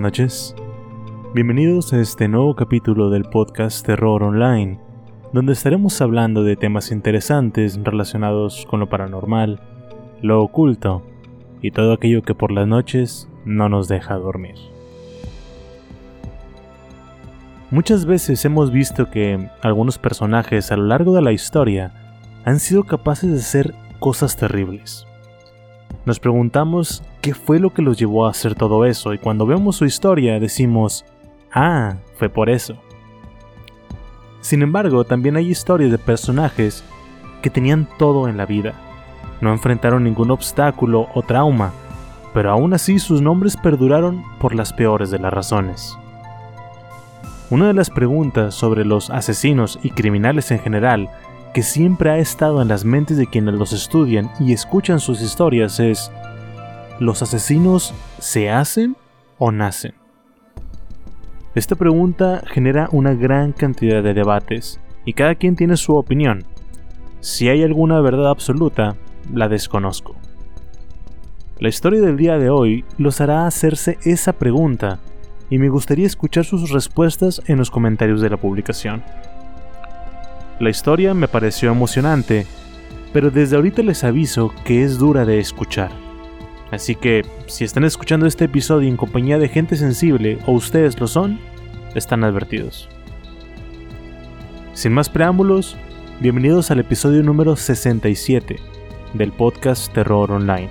buenas noches. Bienvenidos a este nuevo capítulo del podcast Terror Online, donde estaremos hablando de temas interesantes relacionados con lo paranormal, lo oculto y todo aquello que por las noches no nos deja dormir. Muchas veces hemos visto que algunos personajes a lo largo de la historia han sido capaces de hacer cosas terribles. Nos preguntamos qué fue lo que los llevó a hacer todo eso y cuando vemos su historia decimos, ah, fue por eso. Sin embargo, también hay historias de personajes que tenían todo en la vida. No enfrentaron ningún obstáculo o trauma, pero aún así sus nombres perduraron por las peores de las razones. Una de las preguntas sobre los asesinos y criminales en general que siempre ha estado en las mentes de quienes los estudian y escuchan sus historias es, ¿los asesinos se hacen o nacen? Esta pregunta genera una gran cantidad de debates y cada quien tiene su opinión. Si hay alguna verdad absoluta, la desconozco. La historia del día de hoy los hará hacerse esa pregunta y me gustaría escuchar sus respuestas en los comentarios de la publicación. La historia me pareció emocionante, pero desde ahorita les aviso que es dura de escuchar. Así que, si están escuchando este episodio en compañía de gente sensible o ustedes lo son, están advertidos. Sin más preámbulos, bienvenidos al episodio número 67 del podcast Terror Online.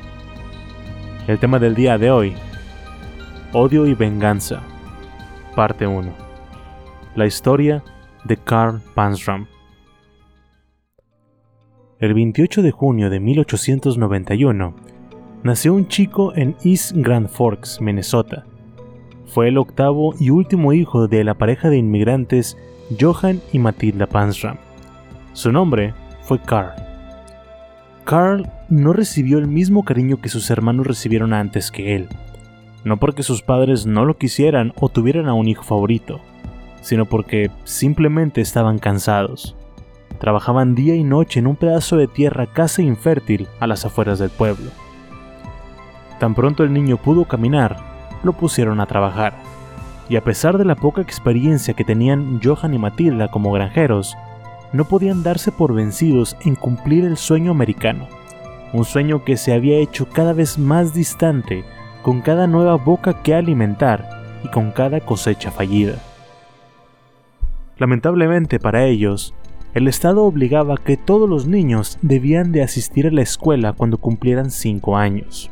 El tema del día de hoy, Odio y Venganza, parte 1. La historia de Carl Pansram. El 28 de junio de 1891, nació un chico en East Grand Forks, Minnesota. Fue el octavo y último hijo de la pareja de inmigrantes Johan y Matilda Pansram. Su nombre fue Carl. Carl no recibió el mismo cariño que sus hermanos recibieron antes que él, no porque sus padres no lo quisieran o tuvieran a un hijo favorito, sino porque simplemente estaban cansados. Trabajaban día y noche en un pedazo de tierra casi infértil a las afueras del pueblo. Tan pronto el niño pudo caminar, lo pusieron a trabajar, y a pesar de la poca experiencia que tenían Johan y Matilda como granjeros, no podían darse por vencidos en cumplir el sueño americano, un sueño que se había hecho cada vez más distante con cada nueva boca que alimentar y con cada cosecha fallida. Lamentablemente para ellos, el Estado obligaba que todos los niños debían de asistir a la escuela cuando cumplieran 5 años.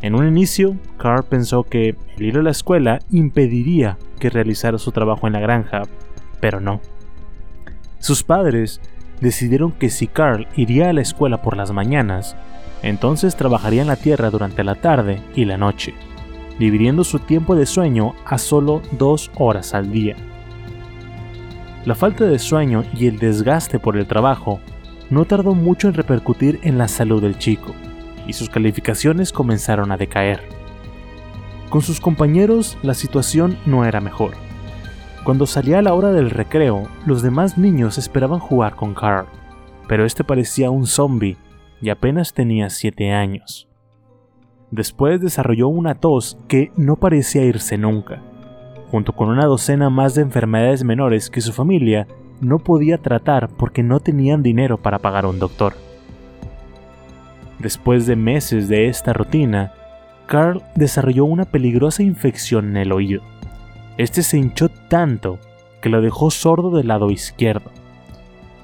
En un inicio, Carl pensó que el ir a la escuela impediría que realizara su trabajo en la granja, pero no. Sus padres decidieron que si Carl iría a la escuela por las mañanas, entonces trabajaría en la tierra durante la tarde y la noche, dividiendo su tiempo de sueño a solo dos horas al día. La falta de sueño y el desgaste por el trabajo no tardó mucho en repercutir en la salud del chico, y sus calificaciones comenzaron a decaer. Con sus compañeros la situación no era mejor. Cuando salía la hora del recreo, los demás niños esperaban jugar con Carl, pero este parecía un zombie y apenas tenía 7 años. Después desarrolló una tos que no parecía irse nunca, junto con una docena más de enfermedades menores que su familia no podía tratar porque no tenían dinero para pagar un doctor. Después de meses de esta rutina, Carl desarrolló una peligrosa infección en el oído. Este se hinchó tanto que lo dejó sordo del lado izquierdo.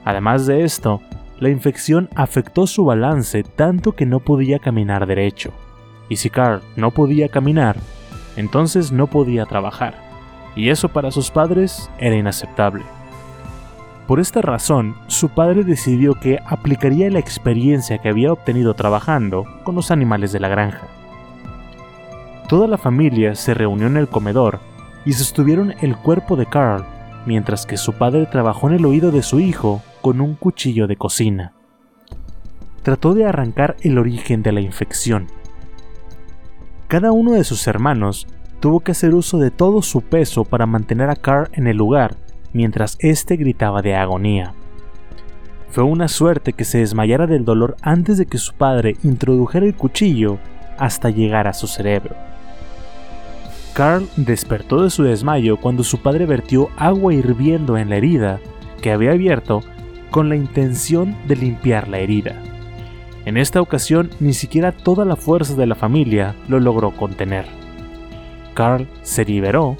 Además de esto, la infección afectó su balance tanto que no podía caminar derecho. Y si Carl no podía caminar, entonces no podía trabajar. Y eso para sus padres era inaceptable. Por esta razón, su padre decidió que aplicaría la experiencia que había obtenido trabajando con los animales de la granja. Toda la familia se reunió en el comedor y sostuvieron el cuerpo de Carl mientras que su padre trabajó en el oído de su hijo con un cuchillo de cocina. Trató de arrancar el origen de la infección. Cada uno de sus hermanos tuvo que hacer uso de todo su peso para mantener a Carl en el lugar mientras éste gritaba de agonía. Fue una suerte que se desmayara del dolor antes de que su padre introdujera el cuchillo hasta llegar a su cerebro. Carl despertó de su desmayo cuando su padre vertió agua hirviendo en la herida que había abierto con la intención de limpiar la herida. En esta ocasión ni siquiera toda la fuerza de la familia lo logró contener. Carl se liberó,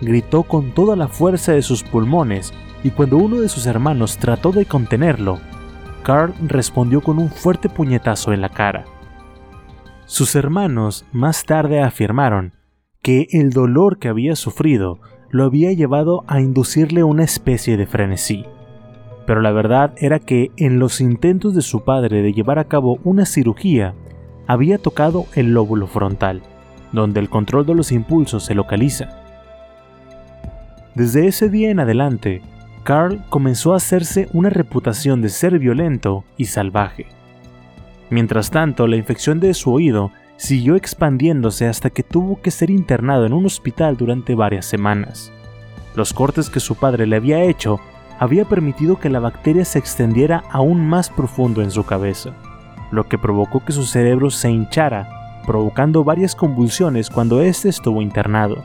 gritó con toda la fuerza de sus pulmones y cuando uno de sus hermanos trató de contenerlo, Carl respondió con un fuerte puñetazo en la cara. Sus hermanos más tarde afirmaron que el dolor que había sufrido lo había llevado a inducirle una especie de frenesí. Pero la verdad era que en los intentos de su padre de llevar a cabo una cirugía, había tocado el lóbulo frontal, donde el control de los impulsos se localiza. Desde ese día en adelante, Carl comenzó a hacerse una reputación de ser violento y salvaje. Mientras tanto, la infección de su oído siguió expandiéndose hasta que tuvo que ser internado en un hospital durante varias semanas. Los cortes que su padre le había hecho había permitido que la bacteria se extendiera aún más profundo en su cabeza, lo que provocó que su cerebro se hinchara, provocando varias convulsiones cuando éste estuvo internado.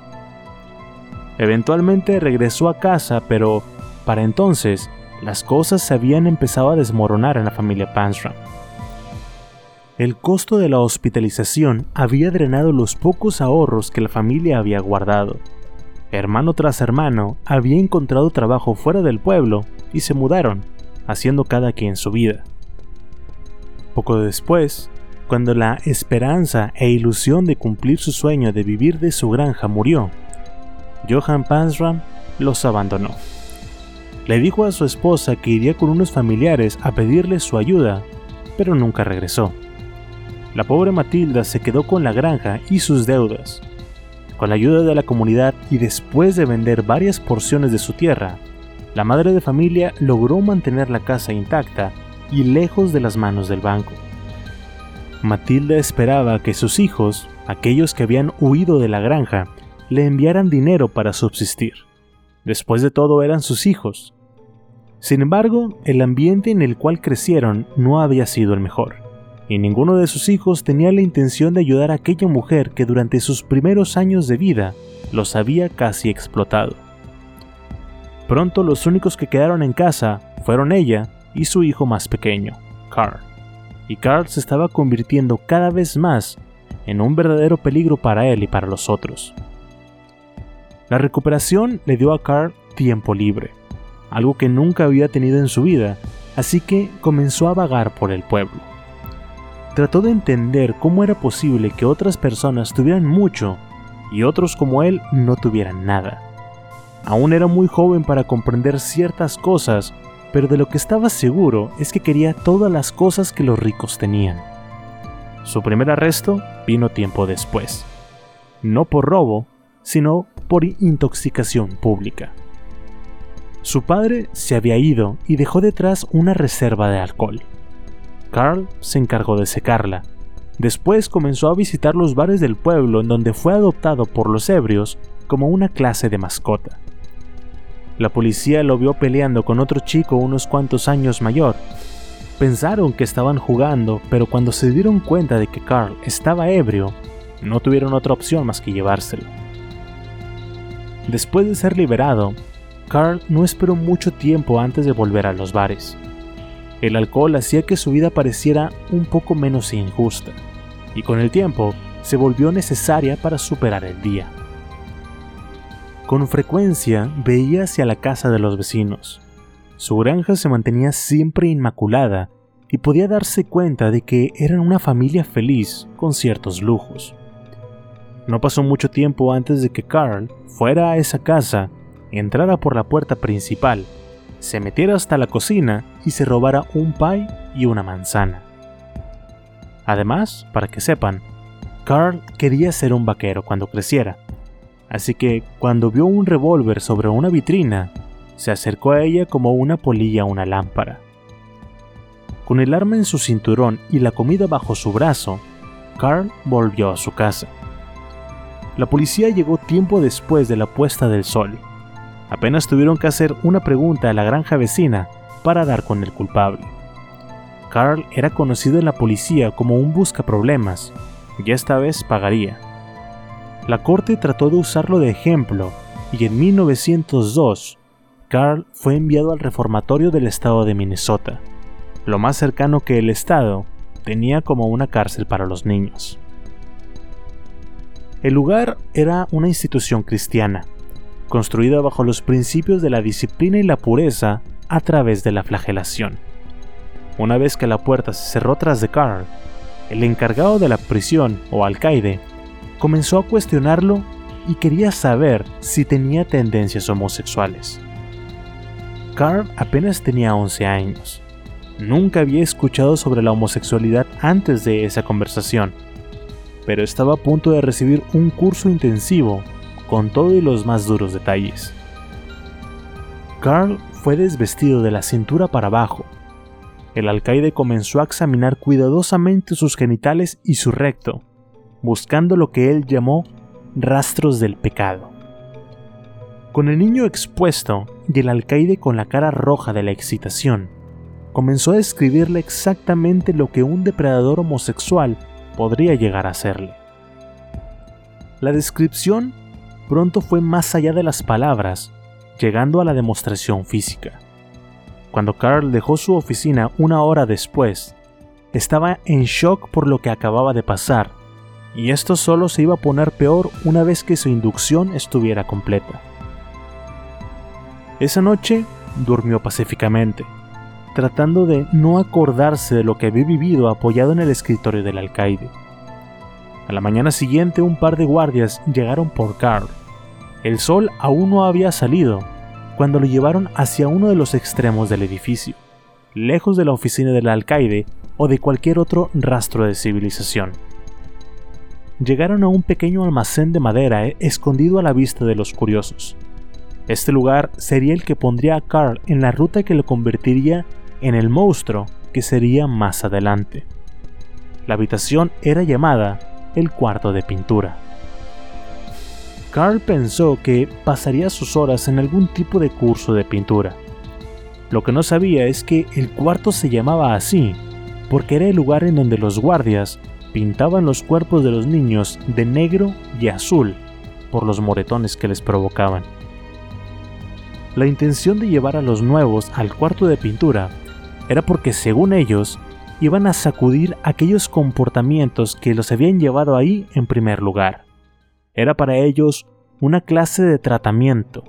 Eventualmente regresó a casa, pero para entonces las cosas se habían empezado a desmoronar en la familia Pansram. El costo de la hospitalización había drenado los pocos ahorros que la familia había guardado. Hermano tras hermano había encontrado trabajo fuera del pueblo y se mudaron, haciendo cada quien su vida. Poco después, cuando la esperanza e ilusión de cumplir su sueño de vivir de su granja murió, Johan Pansram los abandonó. Le dijo a su esposa que iría con unos familiares a pedirle su ayuda, pero nunca regresó. La pobre Matilda se quedó con la granja y sus deudas. Con la ayuda de la comunidad y después de vender varias porciones de su tierra, la madre de familia logró mantener la casa intacta y lejos de las manos del banco. Matilda esperaba que sus hijos, aquellos que habían huido de la granja, le enviaran dinero para subsistir. Después de todo eran sus hijos. Sin embargo, el ambiente en el cual crecieron no había sido el mejor y ninguno de sus hijos tenía la intención de ayudar a aquella mujer que durante sus primeros años de vida los había casi explotado. Pronto los únicos que quedaron en casa fueron ella y su hijo más pequeño, Carl. Y Carl se estaba convirtiendo cada vez más en un verdadero peligro para él y para los otros. La recuperación le dio a Carl tiempo libre, algo que nunca había tenido en su vida, así que comenzó a vagar por el pueblo trató de entender cómo era posible que otras personas tuvieran mucho y otros como él no tuvieran nada. Aún era muy joven para comprender ciertas cosas, pero de lo que estaba seguro es que quería todas las cosas que los ricos tenían. Su primer arresto vino tiempo después, no por robo, sino por intoxicación pública. Su padre se había ido y dejó detrás una reserva de alcohol. Carl se encargó de secarla, Después comenzó a visitar los bares del pueblo en donde fue adoptado por los ebrios como una clase de mascota. La policía lo vio peleando con otro chico unos cuantos años mayor. Pensaron que estaban jugando, pero cuando se dieron cuenta de que Carl estaba ebrio, no tuvieron otra opción más que llevárselo. Después de ser liberado, Carl no esperó mucho tiempo antes de volver a los bares. El alcohol hacía que su vida pareciera un poco menos injusta, y con el tiempo se volvió necesaria para superar el día. Con frecuencia veía hacia la casa de los vecinos. Su granja se mantenía siempre inmaculada y podía darse cuenta de que eran una familia feliz con ciertos lujos. No pasó mucho tiempo antes de que Carl fuera a esa casa entrara por la puerta principal, se metiera hasta la cocina y se robara un pie y una manzana. Además, para que sepan, Carl quería ser un vaquero cuando creciera, así que cuando vio un revólver sobre una vitrina, se acercó a ella como una polilla a una lámpara. Con el arma en su cinturón y la comida bajo su brazo, Carl volvió a su casa. La policía llegó tiempo después de la puesta del sol Apenas tuvieron que hacer una pregunta a la granja vecina para dar con el culpable. Carl era conocido en la policía como un buscaproblemas, y esta vez pagaría. La corte trató de usarlo de ejemplo, y en 1902, Carl fue enviado al reformatorio del estado de Minnesota, lo más cercano que el estado tenía como una cárcel para los niños. El lugar era una institución cristiana, construida bajo los principios de la disciplina y la pureza a través de la flagelación. Una vez que la puerta se cerró tras de Carl, el encargado de la prisión o alcaide comenzó a cuestionarlo y quería saber si tenía tendencias homosexuales. Carl apenas tenía 11 años. Nunca había escuchado sobre la homosexualidad antes de esa conversación, pero estaba a punto de recibir un curso intensivo con todo y los más duros detalles. Carl fue desvestido de la cintura para abajo. El alcaide comenzó a examinar cuidadosamente sus genitales y su recto, buscando lo que él llamó rastros del pecado. Con el niño expuesto y el alcaide con la cara roja de la excitación, comenzó a describirle exactamente lo que un depredador homosexual podría llegar a hacerle. La descripción pronto fue más allá de las palabras, llegando a la demostración física. Cuando Carl dejó su oficina una hora después, estaba en shock por lo que acababa de pasar, y esto solo se iba a poner peor una vez que su inducción estuviera completa. Esa noche durmió pacíficamente, tratando de no acordarse de lo que había vivido apoyado en el escritorio del alcaide. A la mañana siguiente un par de guardias llegaron por Carl. El sol aún no había salido cuando lo llevaron hacia uno de los extremos del edificio, lejos de la oficina del alcaide o de cualquier otro rastro de civilización. Llegaron a un pequeño almacén de madera eh, escondido a la vista de los curiosos. Este lugar sería el que pondría a Carl en la ruta que lo convertiría en el monstruo que sería más adelante. La habitación era llamada el cuarto de pintura. Carl pensó que pasaría sus horas en algún tipo de curso de pintura. Lo que no sabía es que el cuarto se llamaba así porque era el lugar en donde los guardias pintaban los cuerpos de los niños de negro y azul por los moretones que les provocaban. La intención de llevar a los nuevos al cuarto de pintura era porque según ellos iban a sacudir aquellos comportamientos que los habían llevado ahí en primer lugar. Era para ellos una clase de tratamiento,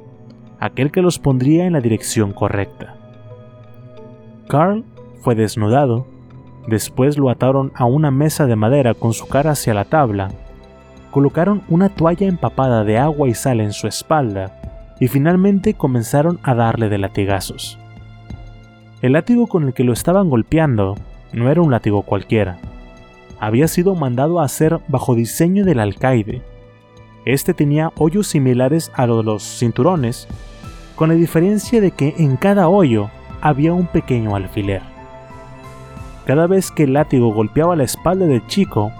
aquel que los pondría en la dirección correcta. Carl fue desnudado, después lo ataron a una mesa de madera con su cara hacia la tabla, colocaron una toalla empapada de agua y sal en su espalda y finalmente comenzaron a darle de latigazos. El látigo con el que lo estaban golpeando no era un látigo cualquiera. Había sido mandado a hacer bajo diseño del alcaide. Este tenía hoyos similares a los de los cinturones, con la diferencia de que en cada hoyo había un pequeño alfiler. Cada vez que el látigo golpeaba la espalda del chico,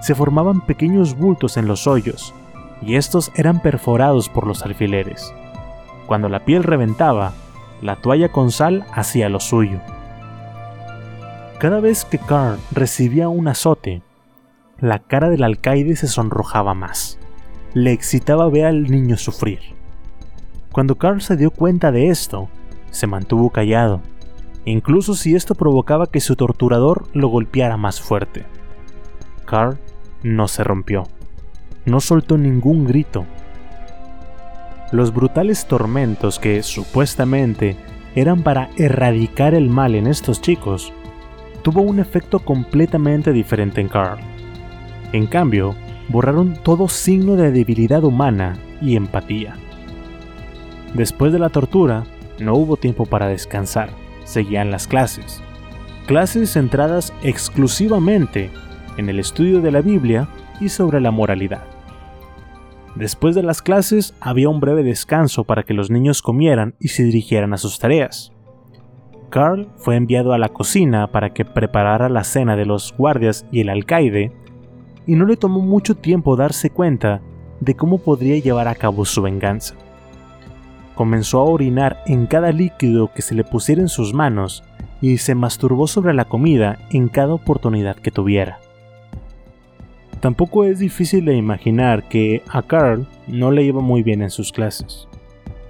se formaban pequeños bultos en los hoyos, y estos eran perforados por los alfileres. Cuando la piel reventaba, la toalla con sal hacía lo suyo. Cada vez que Carl recibía un azote, la cara del alcaide se sonrojaba más. Le excitaba ver al niño sufrir. Cuando Carl se dio cuenta de esto, se mantuvo callado, incluso si esto provocaba que su torturador lo golpeara más fuerte. Carl no se rompió, no soltó ningún grito. Los brutales tormentos que supuestamente eran para erradicar el mal en estos chicos, tuvo un efecto completamente diferente en Carl. En cambio, borraron todo signo de debilidad humana y empatía. Después de la tortura, no hubo tiempo para descansar, seguían las clases. Clases centradas exclusivamente en el estudio de la Biblia y sobre la moralidad. Después de las clases había un breve descanso para que los niños comieran y se dirigieran a sus tareas. Carl fue enviado a la cocina para que preparara la cena de los guardias y el alcaide, y no le tomó mucho tiempo darse cuenta de cómo podría llevar a cabo su venganza. Comenzó a orinar en cada líquido que se le pusiera en sus manos y se masturbó sobre la comida en cada oportunidad que tuviera. Tampoco es difícil de imaginar que a Carl no le iba muy bien en sus clases.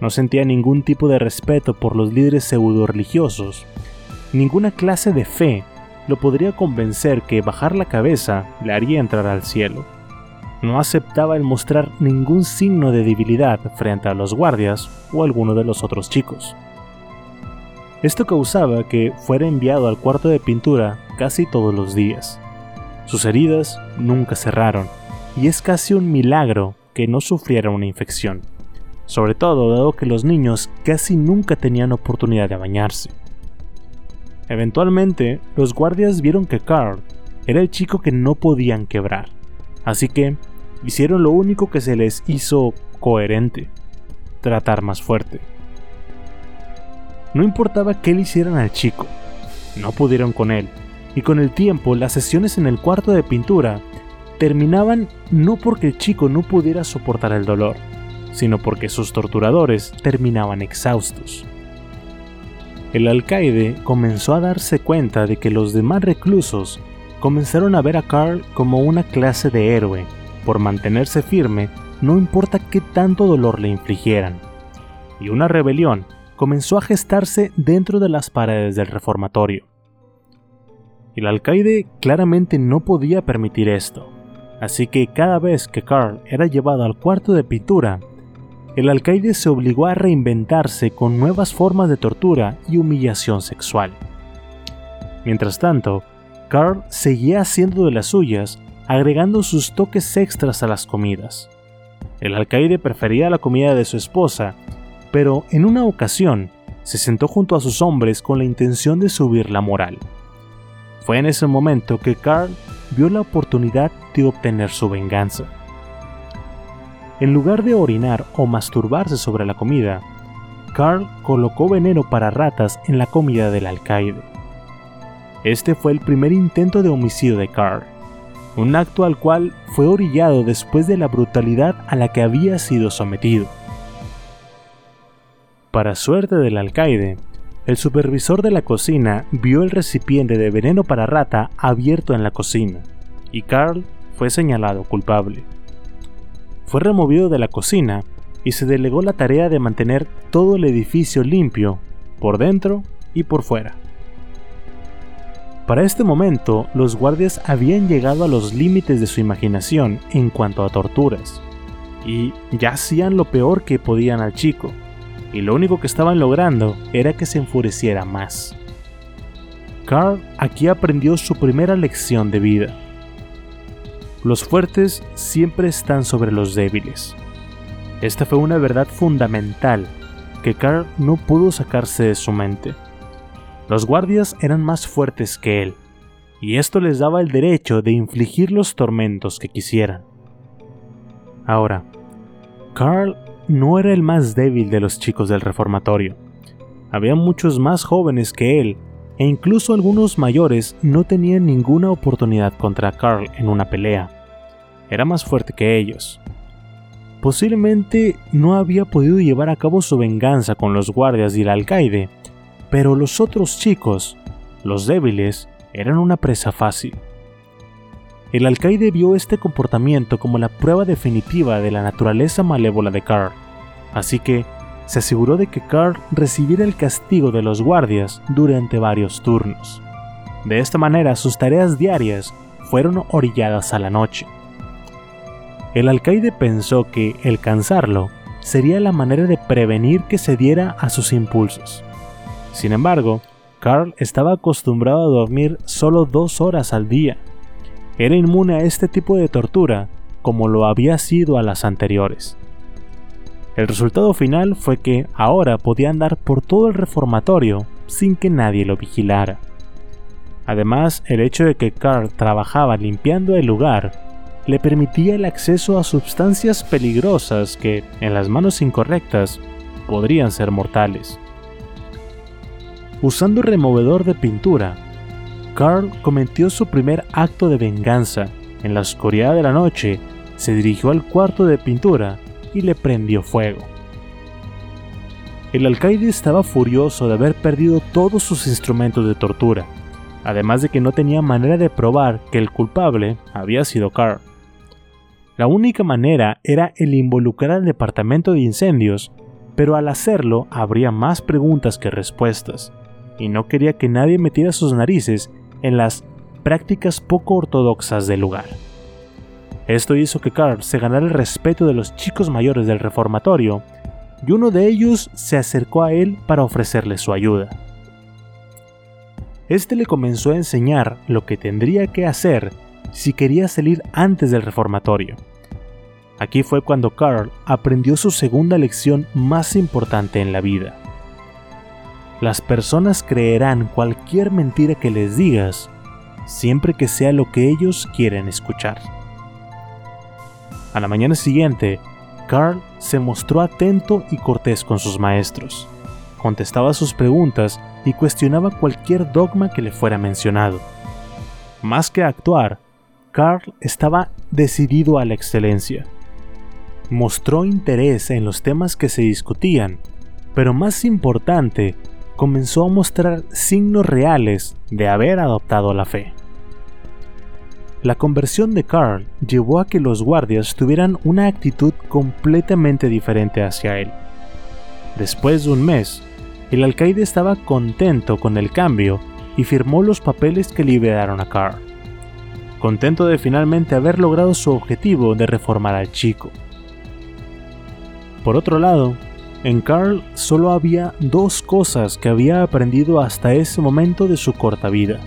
No sentía ningún tipo de respeto por los líderes pseudo religiosos. Ninguna clase de fe lo podría convencer que bajar la cabeza le haría entrar al cielo. No aceptaba el mostrar ningún signo de debilidad frente a los guardias o alguno de los otros chicos. Esto causaba que fuera enviado al cuarto de pintura casi todos los días. Sus heridas nunca cerraron, y es casi un milagro que no sufriera una infección, sobre todo dado que los niños casi nunca tenían oportunidad de bañarse. Eventualmente, los guardias vieron que Carl era el chico que no podían quebrar, así que hicieron lo único que se les hizo coherente, tratar más fuerte. No importaba qué le hicieran al chico, no pudieron con él, y con el tiempo las sesiones en el cuarto de pintura terminaban no porque el chico no pudiera soportar el dolor, sino porque sus torturadores terminaban exhaustos. El alcaide comenzó a darse cuenta de que los demás reclusos comenzaron a ver a Carl como una clase de héroe, por mantenerse firme no importa qué tanto dolor le infligieran. Y una rebelión comenzó a gestarse dentro de las paredes del reformatorio. El alcaide claramente no podía permitir esto, así que cada vez que Carl era llevado al cuarto de pintura, el alcaide se obligó a reinventarse con nuevas formas de tortura y humillación sexual. Mientras tanto, Carl seguía haciendo de las suyas, agregando sus toques extras a las comidas. El alcaide prefería la comida de su esposa, pero en una ocasión se sentó junto a sus hombres con la intención de subir la moral. Fue en ese momento que Carl vio la oportunidad de obtener su venganza. En lugar de orinar o masturbarse sobre la comida, Carl colocó veneno para ratas en la comida del alcaide. Este fue el primer intento de homicidio de Carl, un acto al cual fue orillado después de la brutalidad a la que había sido sometido. Para suerte del alcaide, el supervisor de la cocina vio el recipiente de veneno para rata abierto en la cocina, y Carl fue señalado culpable. Fue removido de la cocina y se delegó la tarea de mantener todo el edificio limpio, por dentro y por fuera. Para este momento, los guardias habían llegado a los límites de su imaginación en cuanto a torturas, y ya hacían lo peor que podían al chico, y lo único que estaban logrando era que se enfureciera más. Carl aquí aprendió su primera lección de vida. Los fuertes siempre están sobre los débiles. Esta fue una verdad fundamental que Carl no pudo sacarse de su mente. Los guardias eran más fuertes que él, y esto les daba el derecho de infligir los tormentos que quisieran. Ahora, Carl no era el más débil de los chicos del reformatorio. Había muchos más jóvenes que él e incluso algunos mayores no tenían ninguna oportunidad contra Carl en una pelea. Era más fuerte que ellos. Posiblemente no había podido llevar a cabo su venganza con los guardias y el alcaide, pero los otros chicos, los débiles, eran una presa fácil. El alcaide vio este comportamiento como la prueba definitiva de la naturaleza malévola de Carl, así que se aseguró de que Carl recibiera el castigo de los guardias durante varios turnos. De esta manera sus tareas diarias fueron orilladas a la noche. El alcaide pensó que el cansarlo sería la manera de prevenir que se diera a sus impulsos. Sin embargo, Carl estaba acostumbrado a dormir solo dos horas al día. Era inmune a este tipo de tortura como lo había sido a las anteriores. El resultado final fue que ahora podía andar por todo el reformatorio sin que nadie lo vigilara. Además, el hecho de que Carl trabajaba limpiando el lugar le permitía el acceso a sustancias peligrosas que, en las manos incorrectas, podrían ser mortales. Usando removedor de pintura, Carl cometió su primer acto de venganza. En la oscuridad de la noche, se dirigió al cuarto de pintura y le prendió fuego. El alcaide estaba furioso de haber perdido todos sus instrumentos de tortura, además de que no tenía manera de probar que el culpable había sido Carl. La única manera era el involucrar al departamento de incendios, pero al hacerlo habría más preguntas que respuestas, y no quería que nadie metiera sus narices en las prácticas poco ortodoxas del lugar. Esto hizo que Carl se ganara el respeto de los chicos mayores del reformatorio, y uno de ellos se acercó a él para ofrecerle su ayuda. Este le comenzó a enseñar lo que tendría que hacer si quería salir antes del reformatorio. Aquí fue cuando Carl aprendió su segunda lección más importante en la vida. Las personas creerán cualquier mentira que les digas, siempre que sea lo que ellos quieren escuchar. A la mañana siguiente, Carl se mostró atento y cortés con sus maestros. Contestaba sus preguntas y cuestionaba cualquier dogma que le fuera mencionado. Más que actuar, Carl estaba decidido a la excelencia. Mostró interés en los temas que se discutían, pero más importante, comenzó a mostrar signos reales de haber adoptado la fe. La conversión de Carl llevó a que los guardias tuvieran una actitud completamente diferente hacia él. Después de un mes, el alcaide estaba contento con el cambio y firmó los papeles que liberaron a Carl, contento de finalmente haber logrado su objetivo de reformar al chico. Por otro lado, en Carl solo había dos cosas que había aprendido hasta ese momento de su corta vida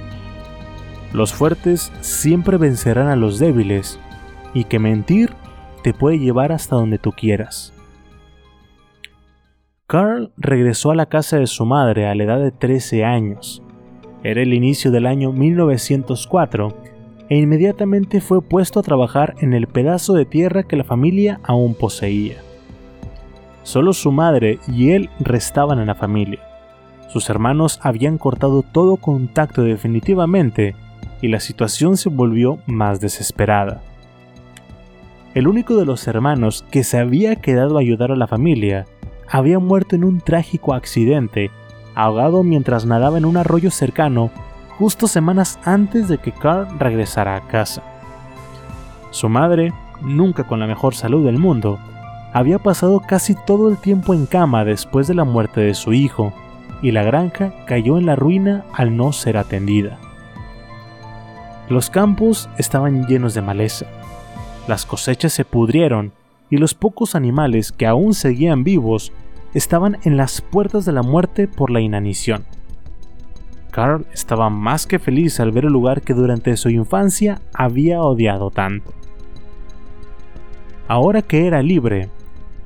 los fuertes siempre vencerán a los débiles y que mentir te puede llevar hasta donde tú quieras. Carl regresó a la casa de su madre a la edad de 13 años. Era el inicio del año 1904 e inmediatamente fue puesto a trabajar en el pedazo de tierra que la familia aún poseía. Solo su madre y él restaban en la familia. Sus hermanos habían cortado todo contacto definitivamente y la situación se volvió más desesperada. El único de los hermanos que se había quedado a ayudar a la familia había muerto en un trágico accidente, ahogado mientras nadaba en un arroyo cercano justo semanas antes de que Carl regresara a casa. Su madre, nunca con la mejor salud del mundo, había pasado casi todo el tiempo en cama después de la muerte de su hijo, y la granja cayó en la ruina al no ser atendida. Los campos estaban llenos de maleza. Las cosechas se pudrieron y los pocos animales que aún seguían vivos estaban en las puertas de la muerte por la inanición. Carl estaba más que feliz al ver el lugar que durante su infancia había odiado tanto. Ahora que era libre,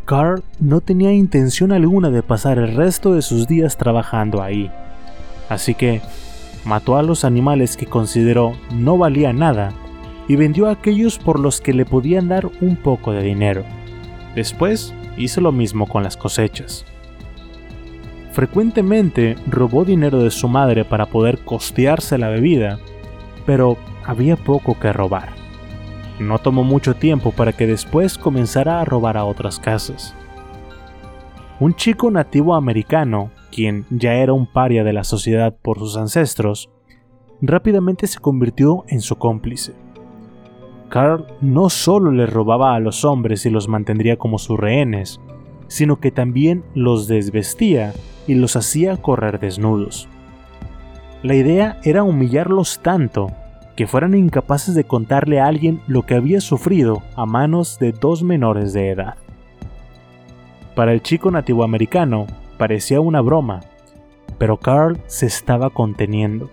Carl no tenía intención alguna de pasar el resto de sus días trabajando ahí. Así que mató a los animales que consideró no valían nada y vendió a aquellos por los que le podían dar un poco de dinero. Después hizo lo mismo con las cosechas. frecuentemente robó dinero de su madre para poder costearse la bebida, pero había poco que robar. No tomó mucho tiempo para que después comenzara a robar a otras casas. Un chico nativo americano, quien ya era un paria de la sociedad por sus ancestros, rápidamente se convirtió en su cómplice. Carl no solo le robaba a los hombres y los mantendría como sus rehenes, sino que también los desvestía y los hacía correr desnudos. La idea era humillarlos tanto que fueran incapaces de contarle a alguien lo que había sufrido a manos de dos menores de edad. Para el chico nativo americano parecía una broma, pero Carl se estaba conteniendo.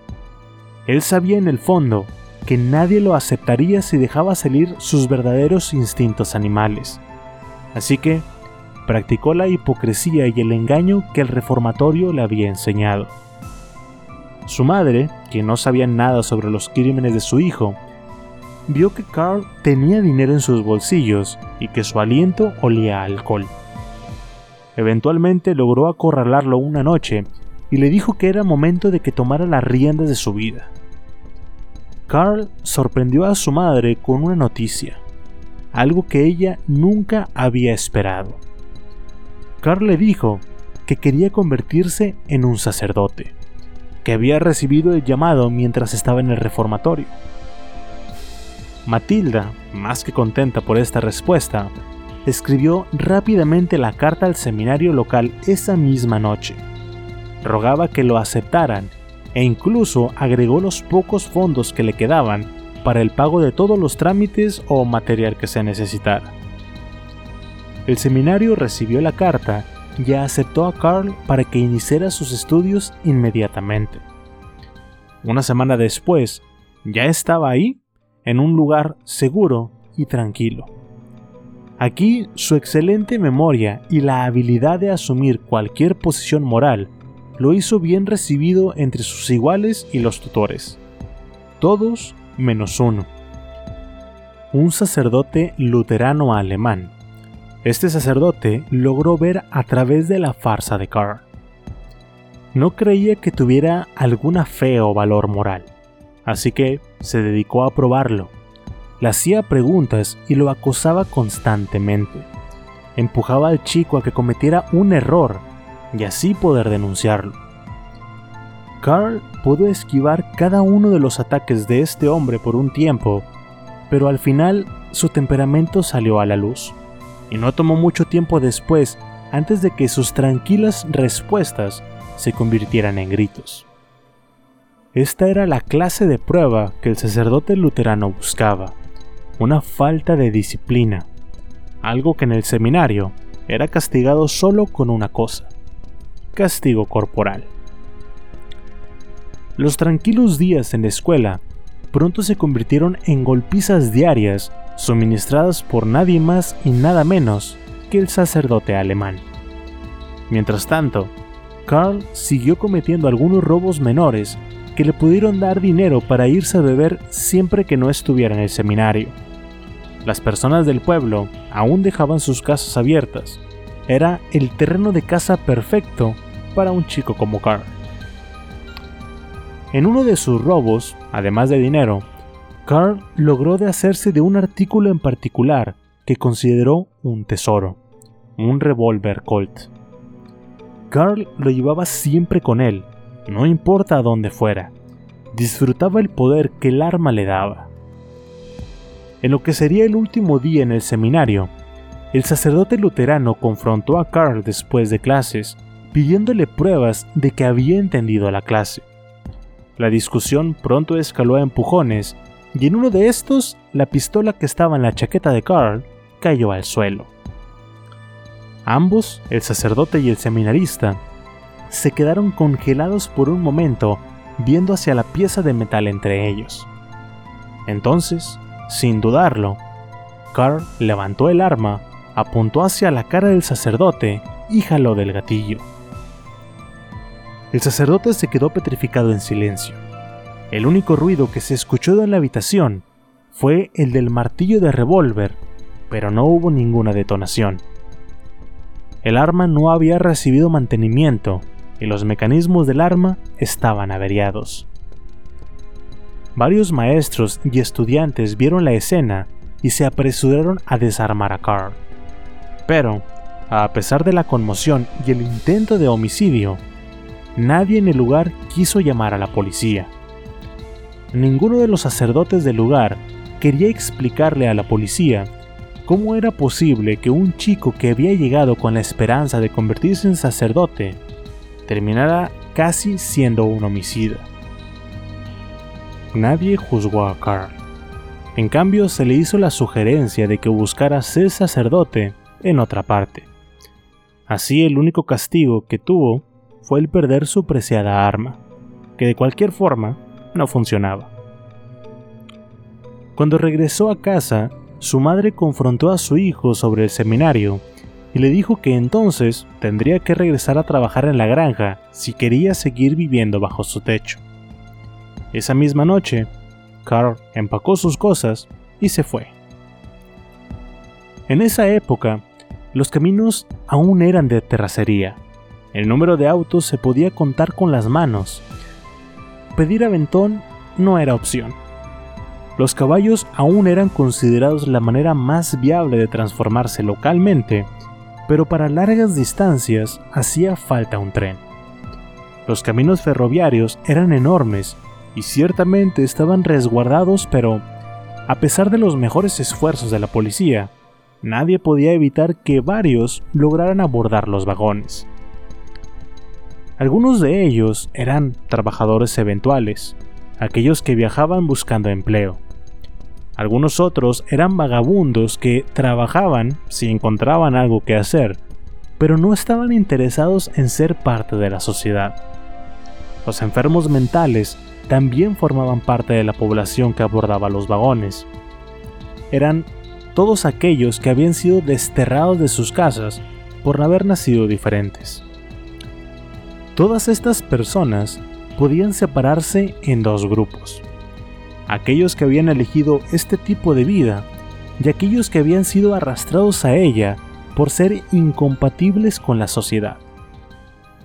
Él sabía en el fondo que nadie lo aceptaría si dejaba salir sus verdaderos instintos animales. Así que practicó la hipocresía y el engaño que el reformatorio le había enseñado. Su madre, que no sabía nada sobre los crímenes de su hijo, vio que Carl tenía dinero en sus bolsillos y que su aliento olía a alcohol. Eventualmente logró acorralarlo una noche y le dijo que era momento de que tomara las riendas de su vida. Carl sorprendió a su madre con una noticia, algo que ella nunca había esperado. Carl le dijo que quería convertirse en un sacerdote, que había recibido el llamado mientras estaba en el reformatorio. Matilda, más que contenta por esta respuesta, escribió rápidamente la carta al seminario local esa misma noche. Rogaba que lo aceptaran e incluso agregó los pocos fondos que le quedaban para el pago de todos los trámites o material que se necesitara. El seminario recibió la carta y aceptó a Carl para que iniciara sus estudios inmediatamente. Una semana después, ya estaba ahí, en un lugar seguro y tranquilo. Aquí su excelente memoria y la habilidad de asumir cualquier posición moral lo hizo bien recibido entre sus iguales y los tutores. Todos menos uno. Un sacerdote luterano alemán. Este sacerdote logró ver a través de la farsa de Carl. No creía que tuviera alguna fe o valor moral, así que se dedicó a probarlo. Le hacía preguntas y lo acosaba constantemente. Empujaba al chico a que cometiera un error y así poder denunciarlo. Carl pudo esquivar cada uno de los ataques de este hombre por un tiempo, pero al final su temperamento salió a la luz, y no tomó mucho tiempo después antes de que sus tranquilas respuestas se convirtieran en gritos. Esta era la clase de prueba que el sacerdote luterano buscaba, una falta de disciplina, algo que en el seminario era castigado solo con una cosa, castigo corporal. Los tranquilos días en la escuela pronto se convirtieron en golpizas diarias suministradas por nadie más y nada menos que el sacerdote alemán. Mientras tanto, Carl siguió cometiendo algunos robos menores que le pudieron dar dinero para irse a beber siempre que no estuviera en el seminario. Las personas del pueblo aún dejaban sus casas abiertas, era el terreno de caza perfecto para un chico como Carl. En uno de sus robos, además de dinero, Carl logró de hacerse de un artículo en particular que consideró un tesoro, un revólver Colt. Carl lo llevaba siempre con él, no importa a dónde fuera. Disfrutaba el poder que el arma le daba. En lo que sería el último día en el seminario, el sacerdote luterano confrontó a Carl después de clases, pidiéndole pruebas de que había entendido la clase. La discusión pronto escaló a empujones, y en uno de estos, la pistola que estaba en la chaqueta de Carl cayó al suelo. Ambos, el sacerdote y el seminarista, se quedaron congelados por un momento viendo hacia la pieza de metal entre ellos. Entonces, sin dudarlo, Carl levantó el arma apuntó hacia la cara del sacerdote y jaló del gatillo. El sacerdote se quedó petrificado en silencio. El único ruido que se escuchó en la habitación fue el del martillo de revólver, pero no hubo ninguna detonación. El arma no había recibido mantenimiento y los mecanismos del arma estaban averiados. Varios maestros y estudiantes vieron la escena y se apresuraron a desarmar a Carl. Pero, a pesar de la conmoción y el intento de homicidio, nadie en el lugar quiso llamar a la policía. Ninguno de los sacerdotes del lugar quería explicarle a la policía cómo era posible que un chico que había llegado con la esperanza de convertirse en sacerdote terminara casi siendo un homicida. Nadie juzgó a Carl. En cambio, se le hizo la sugerencia de que buscara ser sacerdote en otra parte. Así el único castigo que tuvo fue el perder su preciada arma, que de cualquier forma no funcionaba. Cuando regresó a casa, su madre confrontó a su hijo sobre el seminario y le dijo que entonces tendría que regresar a trabajar en la granja si quería seguir viviendo bajo su techo. Esa misma noche, Carl empacó sus cosas y se fue. En esa época, los caminos aún eran de terracería. El número de autos se podía contar con las manos. Pedir aventón no era opción. Los caballos aún eran considerados la manera más viable de transformarse localmente, pero para largas distancias hacía falta un tren. Los caminos ferroviarios eran enormes y ciertamente estaban resguardados, pero a pesar de los mejores esfuerzos de la policía, nadie podía evitar que varios lograran abordar los vagones. Algunos de ellos eran trabajadores eventuales, aquellos que viajaban buscando empleo. Algunos otros eran vagabundos que trabajaban si encontraban algo que hacer, pero no estaban interesados en ser parte de la sociedad. Los enfermos mentales también formaban parte de la población que abordaba los vagones. Eran todos aquellos que habían sido desterrados de sus casas por haber nacido diferentes. Todas estas personas podían separarse en dos grupos. Aquellos que habían elegido este tipo de vida y aquellos que habían sido arrastrados a ella por ser incompatibles con la sociedad.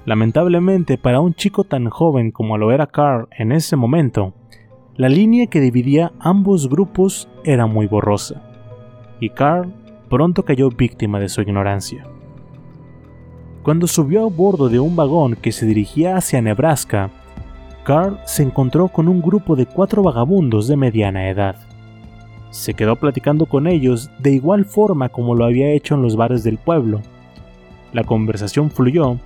Lamentablemente para un chico tan joven como lo era Carl en ese momento, la línea que dividía ambos grupos era muy borrosa, y Carl pronto cayó víctima de su ignorancia. Cuando subió a bordo de un vagón que se dirigía hacia Nebraska, Carl se encontró con un grupo de cuatro vagabundos de mediana edad. Se quedó platicando con ellos de igual forma como lo había hecho en los bares del pueblo. La conversación fluyó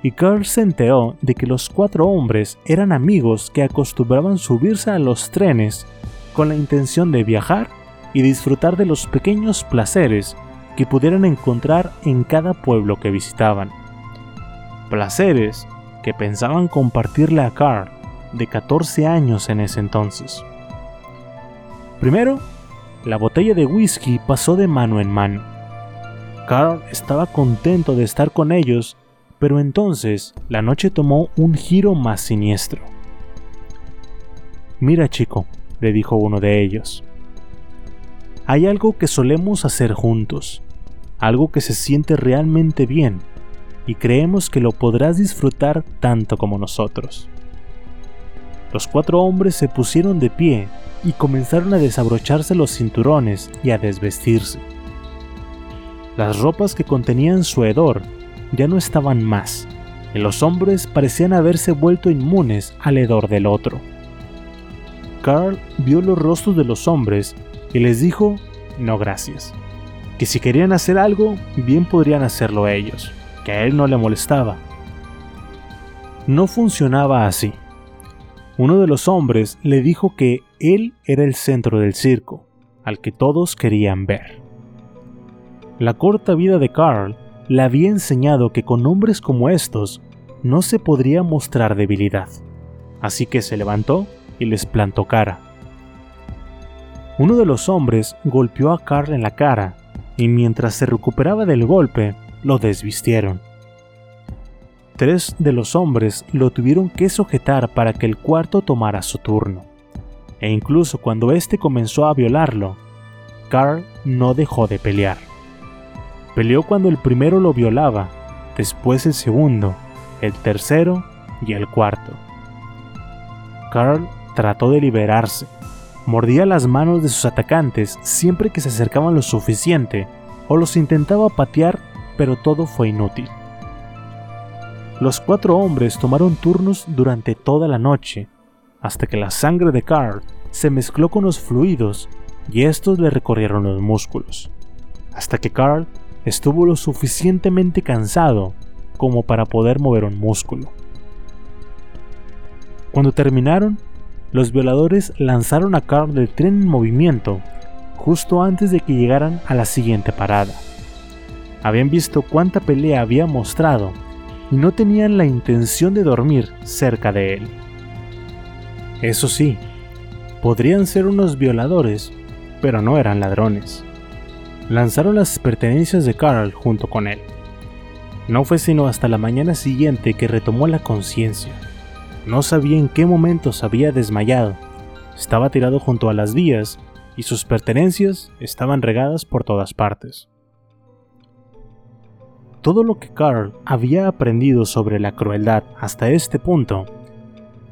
y Carl se enteró de que los cuatro hombres eran amigos que acostumbraban subirse a los trenes con la intención de viajar y disfrutar de los pequeños placeres que pudieran encontrar en cada pueblo que visitaban. Placeres que pensaban compartirle a Carl, de 14 años en ese entonces. Primero, la botella de whisky pasó de mano en mano. Carl estaba contento de estar con ellos pero entonces la noche tomó un giro más siniestro. Mira chico, le dijo uno de ellos. Hay algo que solemos hacer juntos, algo que se siente realmente bien, y creemos que lo podrás disfrutar tanto como nosotros. Los cuatro hombres se pusieron de pie y comenzaron a desabrocharse los cinturones y a desvestirse. Las ropas que contenían su hedor ya no estaban más, y los hombres parecían haberse vuelto inmunes al hedor del otro. Carl vio los rostros de los hombres y les dijo no gracias, que si querían hacer algo, bien podrían hacerlo ellos, que a él no le molestaba. No funcionaba así. Uno de los hombres le dijo que él era el centro del circo, al que todos querían ver. La corta vida de Carl le había enseñado que con hombres como estos no se podría mostrar debilidad, así que se levantó y les plantó cara. Uno de los hombres golpeó a Carl en la cara y mientras se recuperaba del golpe, lo desvistieron. Tres de los hombres lo tuvieron que sujetar para que el cuarto tomara su turno, e incluso cuando éste comenzó a violarlo, Carl no dejó de pelear. Peleó cuando el primero lo violaba, después el segundo, el tercero y el cuarto. Carl trató de liberarse. Mordía las manos de sus atacantes siempre que se acercaban lo suficiente o los intentaba patear, pero todo fue inútil. Los cuatro hombres tomaron turnos durante toda la noche, hasta que la sangre de Carl se mezcló con los fluidos y estos le recorrieron los músculos, hasta que Carl estuvo lo suficientemente cansado como para poder mover un músculo. Cuando terminaron, los violadores lanzaron a Carl del tren en movimiento justo antes de que llegaran a la siguiente parada. Habían visto cuánta pelea había mostrado y no tenían la intención de dormir cerca de él. Eso sí, podrían ser unos violadores, pero no eran ladrones. Lanzaron las pertenencias de Carl junto con él. No fue sino hasta la mañana siguiente que retomó la conciencia. No sabía en qué momento se había desmayado. Estaba tirado junto a las vías y sus pertenencias estaban regadas por todas partes. Todo lo que Carl había aprendido sobre la crueldad hasta este punto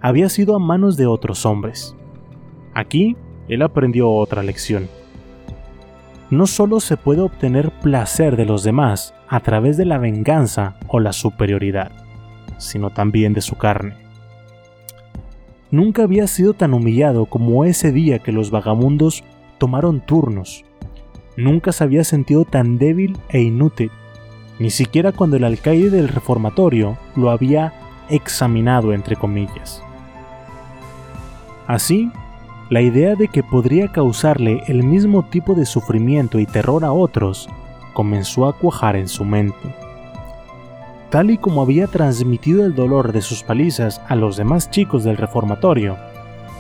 había sido a manos de otros hombres. Aquí, él aprendió otra lección. No solo se puede obtener placer de los demás a través de la venganza o la superioridad, sino también de su carne. Nunca había sido tan humillado como ese día que los vagamundos tomaron turnos. Nunca se había sentido tan débil e inútil, ni siquiera cuando el alcaide del reformatorio lo había examinado entre comillas. Así, la idea de que podría causarle el mismo tipo de sufrimiento y terror a otros comenzó a cuajar en su mente. Tal y como había transmitido el dolor de sus palizas a los demás chicos del reformatorio,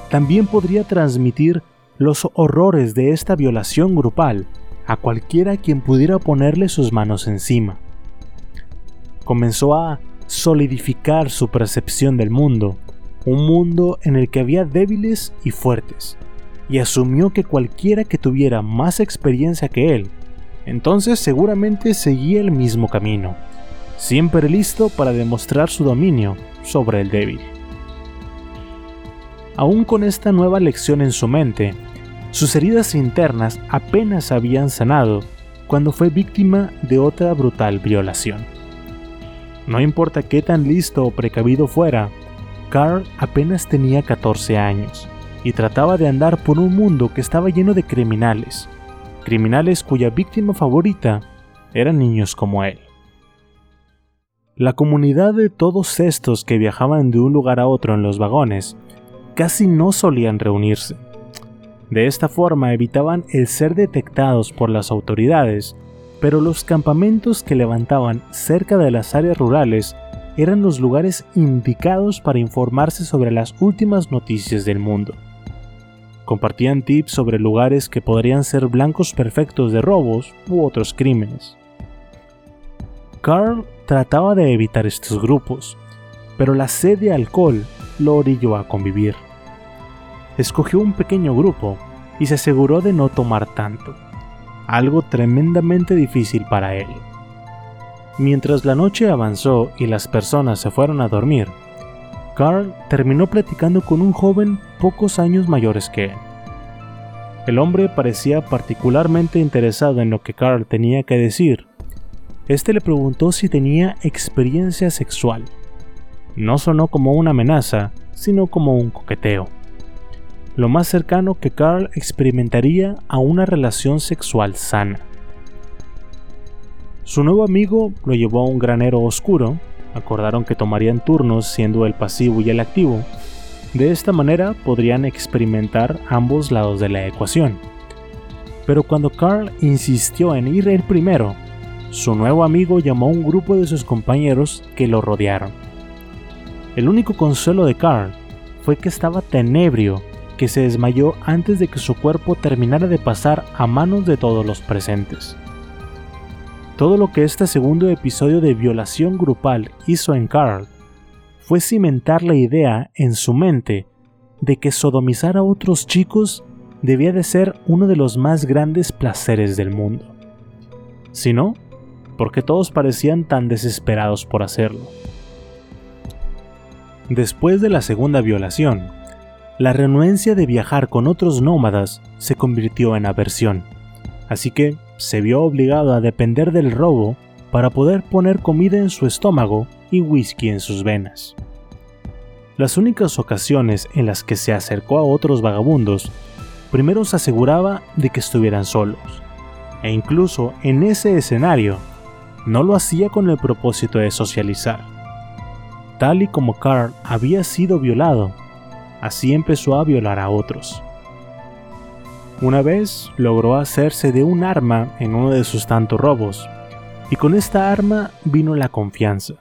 también podría transmitir los horrores de esta violación grupal a cualquiera quien pudiera ponerle sus manos encima. Comenzó a solidificar su percepción del mundo, un mundo en el que había débiles y fuertes, y asumió que cualquiera que tuviera más experiencia que él, entonces seguramente seguía el mismo camino, siempre listo para demostrar su dominio sobre el débil. Aún con esta nueva lección en su mente, sus heridas internas apenas habían sanado cuando fue víctima de otra brutal violación. No importa qué tan listo o precavido fuera, Carl apenas tenía 14 años y trataba de andar por un mundo que estaba lleno de criminales, criminales cuya víctima favorita eran niños como él. La comunidad de todos estos que viajaban de un lugar a otro en los vagones casi no solían reunirse. De esta forma evitaban el ser detectados por las autoridades, pero los campamentos que levantaban cerca de las áreas rurales eran los lugares indicados para informarse sobre las últimas noticias del mundo. Compartían tips sobre lugares que podrían ser blancos perfectos de robos u otros crímenes. Carl trataba de evitar estos grupos, pero la sed de alcohol lo orilló a convivir escogió un pequeño grupo y se aseguró de no tomar tanto, algo tremendamente difícil para él. Mientras la noche avanzó y las personas se fueron a dormir, Carl terminó platicando con un joven pocos años mayores que él. El hombre parecía particularmente interesado en lo que Carl tenía que decir. Este le preguntó si tenía experiencia sexual. No sonó como una amenaza, sino como un coqueteo lo más cercano que Carl experimentaría a una relación sexual sana. Su nuevo amigo lo llevó a un granero oscuro, acordaron que tomarían turnos siendo el pasivo y el activo, de esta manera podrían experimentar ambos lados de la ecuación. Pero cuando Carl insistió en ir el primero, su nuevo amigo llamó a un grupo de sus compañeros que lo rodearon. El único consuelo de Carl fue que estaba tan ebrio que se desmayó antes de que su cuerpo terminara de pasar a manos de todos los presentes. Todo lo que este segundo episodio de violación grupal hizo en Carl fue cimentar la idea en su mente de que sodomizar a otros chicos debía de ser uno de los más grandes placeres del mundo. Si no, porque todos parecían tan desesperados por hacerlo. Después de la segunda violación, la renuencia de viajar con otros nómadas se convirtió en aversión, así que se vio obligado a depender del robo para poder poner comida en su estómago y whisky en sus venas. Las únicas ocasiones en las que se acercó a otros vagabundos, primero se aseguraba de que estuvieran solos, e incluso en ese escenario, no lo hacía con el propósito de socializar. Tal y como Carl había sido violado, así empezó a violar a otros. Una vez logró hacerse de un arma en uno de sus tantos robos, y con esta arma vino la confianza.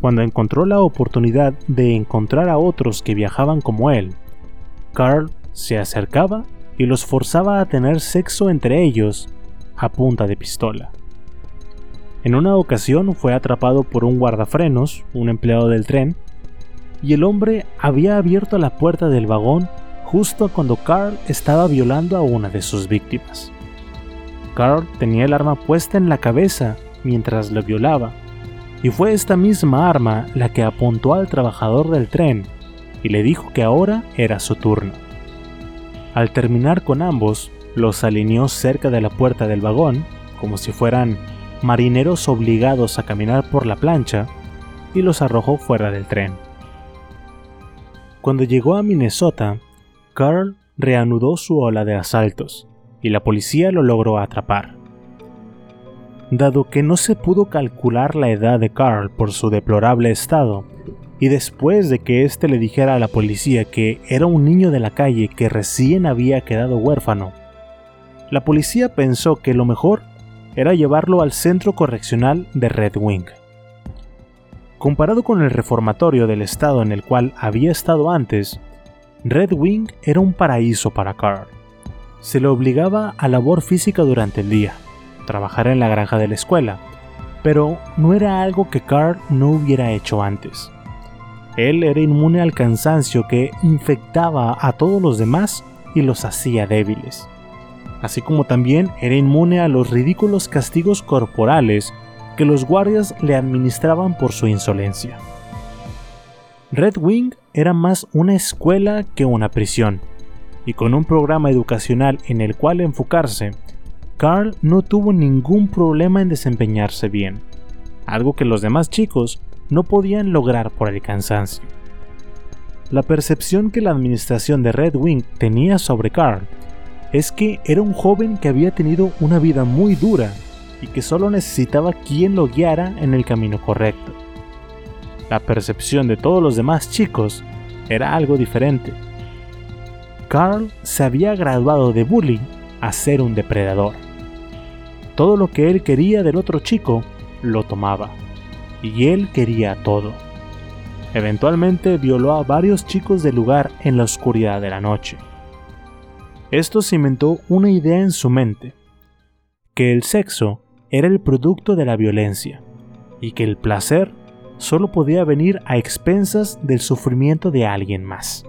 Cuando encontró la oportunidad de encontrar a otros que viajaban como él, Carl se acercaba y los forzaba a tener sexo entre ellos a punta de pistola. En una ocasión fue atrapado por un guardafrenos, un empleado del tren, y el hombre había abierto la puerta del vagón justo cuando Carl estaba violando a una de sus víctimas. Carl tenía el arma puesta en la cabeza mientras lo violaba, y fue esta misma arma la que apuntó al trabajador del tren y le dijo que ahora era su turno. Al terminar con ambos, los alineó cerca de la puerta del vagón, como si fueran marineros obligados a caminar por la plancha, y los arrojó fuera del tren. Cuando llegó a Minnesota, Carl reanudó su ola de asaltos, y la policía lo logró atrapar. Dado que no se pudo calcular la edad de Carl por su deplorable estado, y después de que éste le dijera a la policía que era un niño de la calle que recién había quedado huérfano, la policía pensó que lo mejor era llevarlo al centro correccional de Red Wing. Comparado con el reformatorio del estado en el cual había estado antes, Red Wing era un paraíso para Carl. Se le obligaba a labor física durante el día, trabajar en la granja de la escuela, pero no era algo que Carl no hubiera hecho antes. Él era inmune al cansancio que infectaba a todos los demás y los hacía débiles así como también era inmune a los ridículos castigos corporales que los guardias le administraban por su insolencia. Red Wing era más una escuela que una prisión, y con un programa educacional en el cual enfocarse, Carl no tuvo ningún problema en desempeñarse bien, algo que los demás chicos no podían lograr por el cansancio. La percepción que la administración de Red Wing tenía sobre Carl es que era un joven que había tenido una vida muy dura y que solo necesitaba quien lo guiara en el camino correcto. La percepción de todos los demás chicos era algo diferente. Carl se había graduado de bully a ser un depredador. Todo lo que él quería del otro chico lo tomaba, y él quería todo. Eventualmente violó a varios chicos del lugar en la oscuridad de la noche. Esto cimentó una idea en su mente, que el sexo era el producto de la violencia y que el placer solo podía venir a expensas del sufrimiento de alguien más.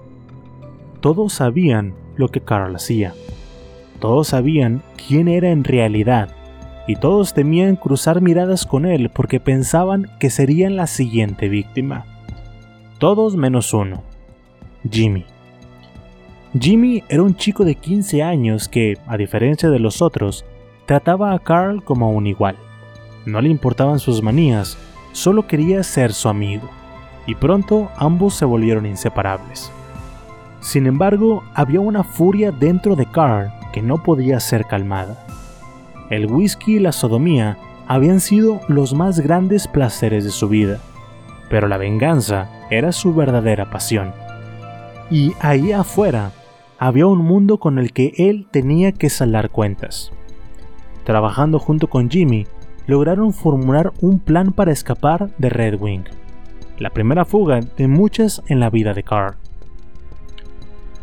Todos sabían lo que Carl hacía. Todos sabían quién era en realidad y todos temían cruzar miradas con él porque pensaban que serían la siguiente víctima. Todos menos uno, Jimmy. Jimmy era un chico de 15 años que, a diferencia de los otros, trataba a Carl como un igual. No le importaban sus manías, solo quería ser su amigo, y pronto ambos se volvieron inseparables. Sin embargo, había una furia dentro de Carl que no podía ser calmada. El whisky y la sodomía habían sido los más grandes placeres de su vida, pero la venganza era su verdadera pasión. Y ahí afuera había un mundo con el que él tenía que saldar cuentas. Trabajando junto con Jimmy, lograron formular un plan para escapar de Red Wing, la primera fuga de muchas en la vida de Carl.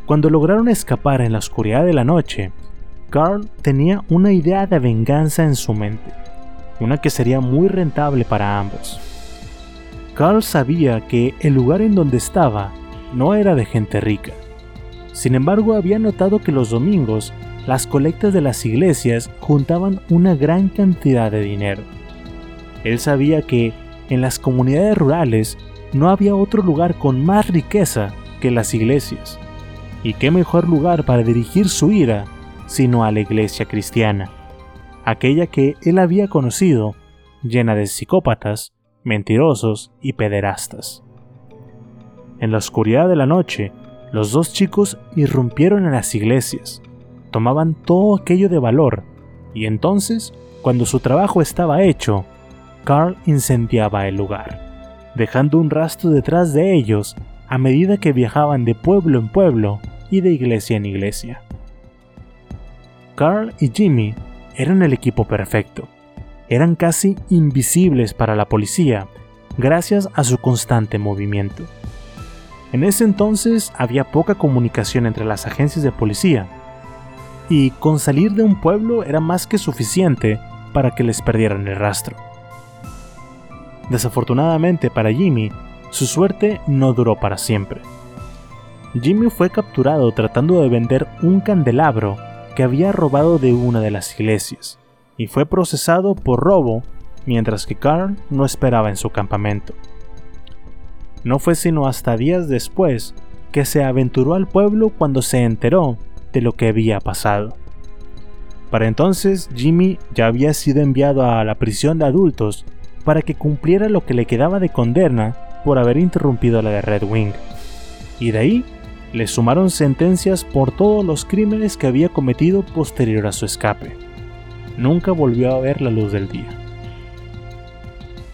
Cuando lograron escapar en la oscuridad de la noche, Carl tenía una idea de venganza en su mente, una que sería muy rentable para ambos. Carl sabía que el lugar en donde estaba no era de gente rica, sin embargo, había notado que los domingos las colectas de las iglesias juntaban una gran cantidad de dinero. Él sabía que en las comunidades rurales no había otro lugar con más riqueza que las iglesias. Y qué mejor lugar para dirigir su ira sino a la iglesia cristiana, aquella que él había conocido, llena de psicópatas, mentirosos y pederastas. En la oscuridad de la noche, los dos chicos irrumpieron en las iglesias, tomaban todo aquello de valor, y entonces, cuando su trabajo estaba hecho, Carl incendiaba el lugar, dejando un rastro detrás de ellos a medida que viajaban de pueblo en pueblo y de iglesia en iglesia. Carl y Jimmy eran el equipo perfecto. Eran casi invisibles para la policía gracias a su constante movimiento. En ese entonces había poca comunicación entre las agencias de policía, y con salir de un pueblo era más que suficiente para que les perdieran el rastro. Desafortunadamente para Jimmy, su suerte no duró para siempre. Jimmy fue capturado tratando de vender un candelabro que había robado de una de las iglesias, y fue procesado por robo mientras que Carl no esperaba en su campamento. No fue sino hasta días después que se aventuró al pueblo cuando se enteró de lo que había pasado. Para entonces Jimmy ya había sido enviado a la prisión de adultos para que cumpliera lo que le quedaba de condena por haber interrumpido la de Red Wing. Y de ahí le sumaron sentencias por todos los crímenes que había cometido posterior a su escape. Nunca volvió a ver la luz del día.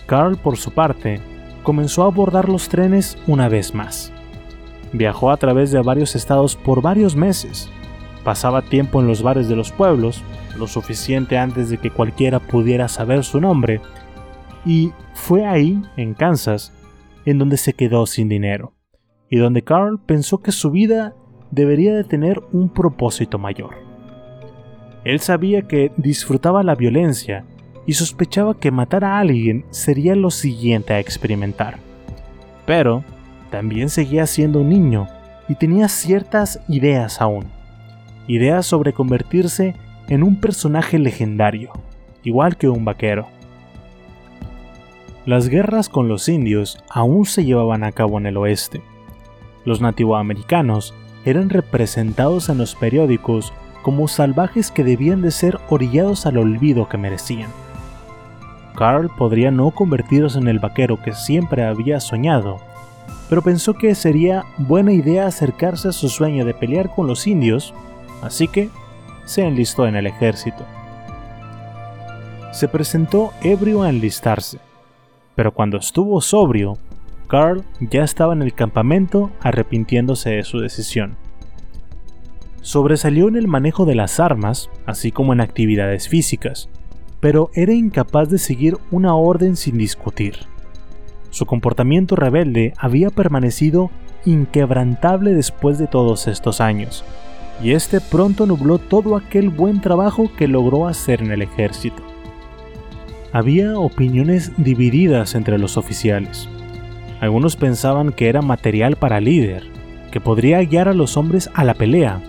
Carl, por su parte, comenzó a abordar los trenes una vez más. Viajó a través de varios estados por varios meses. Pasaba tiempo en los bares de los pueblos, lo suficiente antes de que cualquiera pudiera saber su nombre, y fue ahí, en Kansas, en donde se quedó sin dinero, y donde Carl pensó que su vida debería de tener un propósito mayor. Él sabía que disfrutaba la violencia y sospechaba que matar a alguien sería lo siguiente a experimentar. Pero también seguía siendo un niño y tenía ciertas ideas aún. Ideas sobre convertirse en un personaje legendario, igual que un vaquero. Las guerras con los indios aún se llevaban a cabo en el oeste. Los nativoamericanos eran representados en los periódicos como salvajes que debían de ser orillados al olvido que merecían. Carl podría no convertirse en el vaquero que siempre había soñado, pero pensó que sería buena idea acercarse a su sueño de pelear con los indios, así que se enlistó en el ejército. Se presentó ebrio a enlistarse, pero cuando estuvo sobrio, Carl ya estaba en el campamento arrepintiéndose de su decisión. Sobresalió en el manejo de las armas, así como en actividades físicas, pero era incapaz de seguir una orden sin discutir. Su comportamiento rebelde había permanecido inquebrantable después de todos estos años, y este pronto nubló todo aquel buen trabajo que logró hacer en el ejército. Había opiniones divididas entre los oficiales. Algunos pensaban que era material para líder, que podría guiar a los hombres a la pelea,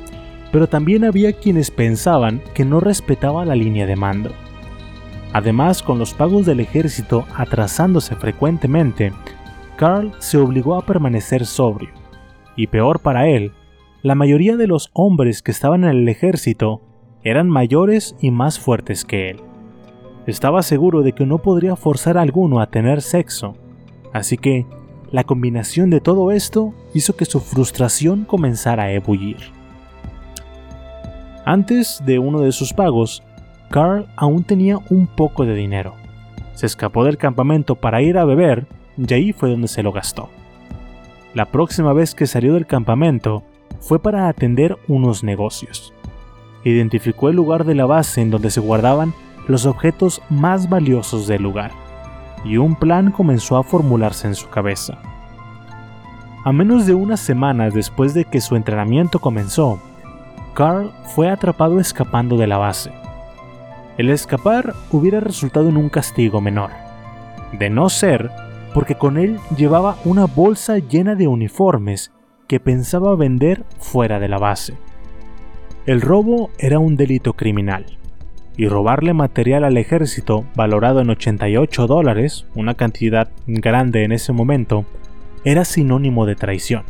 pero también había quienes pensaban que no respetaba la línea de mando. Además, con los pagos del ejército atrasándose frecuentemente, Carl se obligó a permanecer sobrio. Y peor para él, la mayoría de los hombres que estaban en el ejército eran mayores y más fuertes que él. Estaba seguro de que no podría forzar a alguno a tener sexo, así que la combinación de todo esto hizo que su frustración comenzara a ebullir. Antes de uno de sus pagos, Carl aún tenía un poco de dinero. Se escapó del campamento para ir a beber y ahí fue donde se lo gastó. La próxima vez que salió del campamento fue para atender unos negocios. Identificó el lugar de la base en donde se guardaban los objetos más valiosos del lugar, y un plan comenzó a formularse en su cabeza. A menos de unas semanas después de que su entrenamiento comenzó, Carl fue atrapado escapando de la base el escapar hubiera resultado en un castigo menor. De no ser porque con él llevaba una bolsa llena de uniformes que pensaba vender fuera de la base. El robo era un delito criminal, y robarle material al ejército valorado en 88 dólares, una cantidad grande en ese momento, era sinónimo de traición.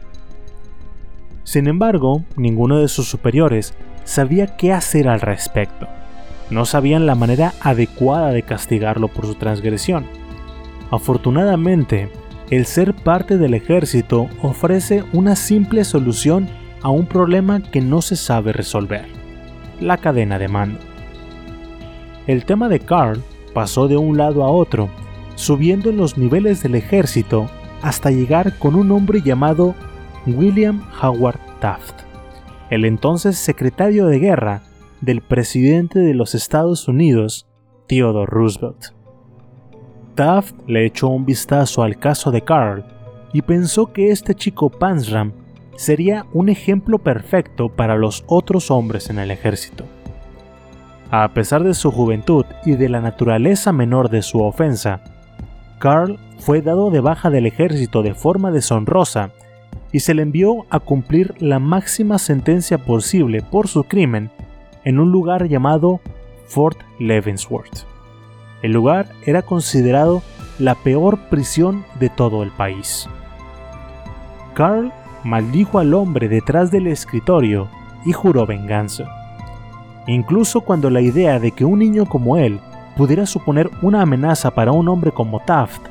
Sin embargo, ninguno de sus superiores sabía qué hacer al respecto. No sabían la manera adecuada de castigarlo por su transgresión. Afortunadamente, el ser parte del ejército ofrece una simple solución a un problema que no se sabe resolver, la cadena de mando. El tema de Carl pasó de un lado a otro, subiendo en los niveles del ejército hasta llegar con un hombre llamado William Howard Taft, el entonces secretario de guerra del presidente de los Estados Unidos, Theodore Roosevelt. Taft le echó un vistazo al caso de Carl y pensó que este chico Pansram sería un ejemplo perfecto para los otros hombres en el ejército. A pesar de su juventud y de la naturaleza menor de su ofensa, Carl fue dado de baja del ejército de forma deshonrosa y se le envió a cumplir la máxima sentencia posible por su crimen en un lugar llamado Fort Leavenworth. El lugar era considerado la peor prisión de todo el país. Carl maldijo al hombre detrás del escritorio y juró venganza. Incluso cuando la idea de que un niño como él pudiera suponer una amenaza para un hombre como Taft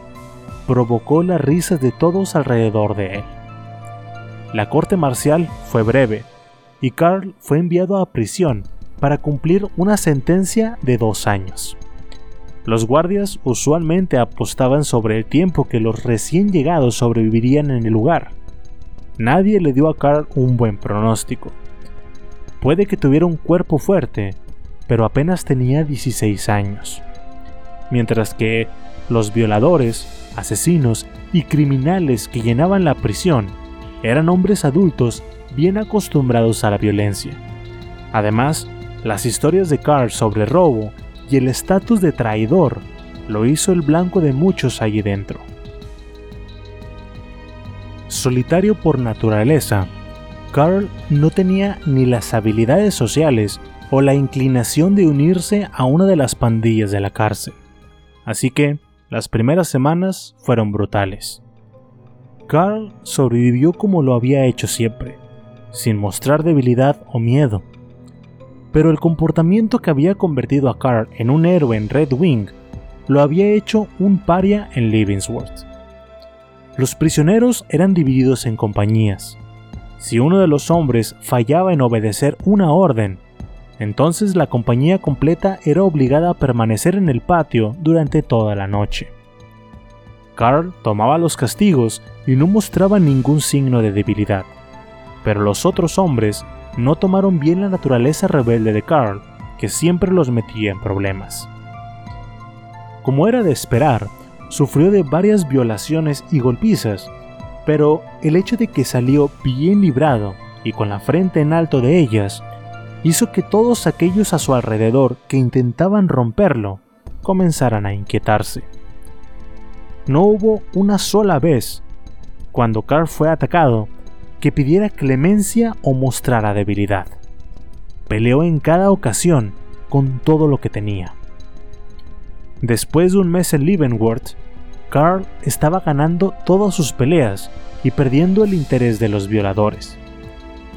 provocó las risas de todos alrededor de él. La corte marcial fue breve y Carl fue enviado a prisión para cumplir una sentencia de dos años. Los guardias usualmente apostaban sobre el tiempo que los recién llegados sobrevivirían en el lugar. Nadie le dio a Carl un buen pronóstico. Puede que tuviera un cuerpo fuerte, pero apenas tenía 16 años. Mientras que los violadores, asesinos y criminales que llenaban la prisión eran hombres adultos bien acostumbrados a la violencia. Además, las historias de Carl sobre robo y el estatus de traidor lo hizo el blanco de muchos allí dentro. Solitario por naturaleza, Carl no tenía ni las habilidades sociales o la inclinación de unirse a una de las pandillas de la cárcel. Así que las primeras semanas fueron brutales. Carl sobrevivió como lo había hecho siempre, sin mostrar debilidad o miedo pero el comportamiento que había convertido a Carl en un héroe en Red Wing lo había hecho un paria en Leavenworth. Los prisioneros eran divididos en compañías. Si uno de los hombres fallaba en obedecer una orden, entonces la compañía completa era obligada a permanecer en el patio durante toda la noche. Carl tomaba los castigos y no mostraba ningún signo de debilidad, pero los otros hombres no tomaron bien la naturaleza rebelde de Carl, que siempre los metía en problemas. Como era de esperar, sufrió de varias violaciones y golpizas, pero el hecho de que salió bien librado y con la frente en alto de ellas, hizo que todos aquellos a su alrededor que intentaban romperlo comenzaran a inquietarse. No hubo una sola vez, cuando Carl fue atacado, que pidiera clemencia o mostrara debilidad. Peleó en cada ocasión con todo lo que tenía. Después de un mes en Leavenworth, Carl estaba ganando todas sus peleas y perdiendo el interés de los violadores.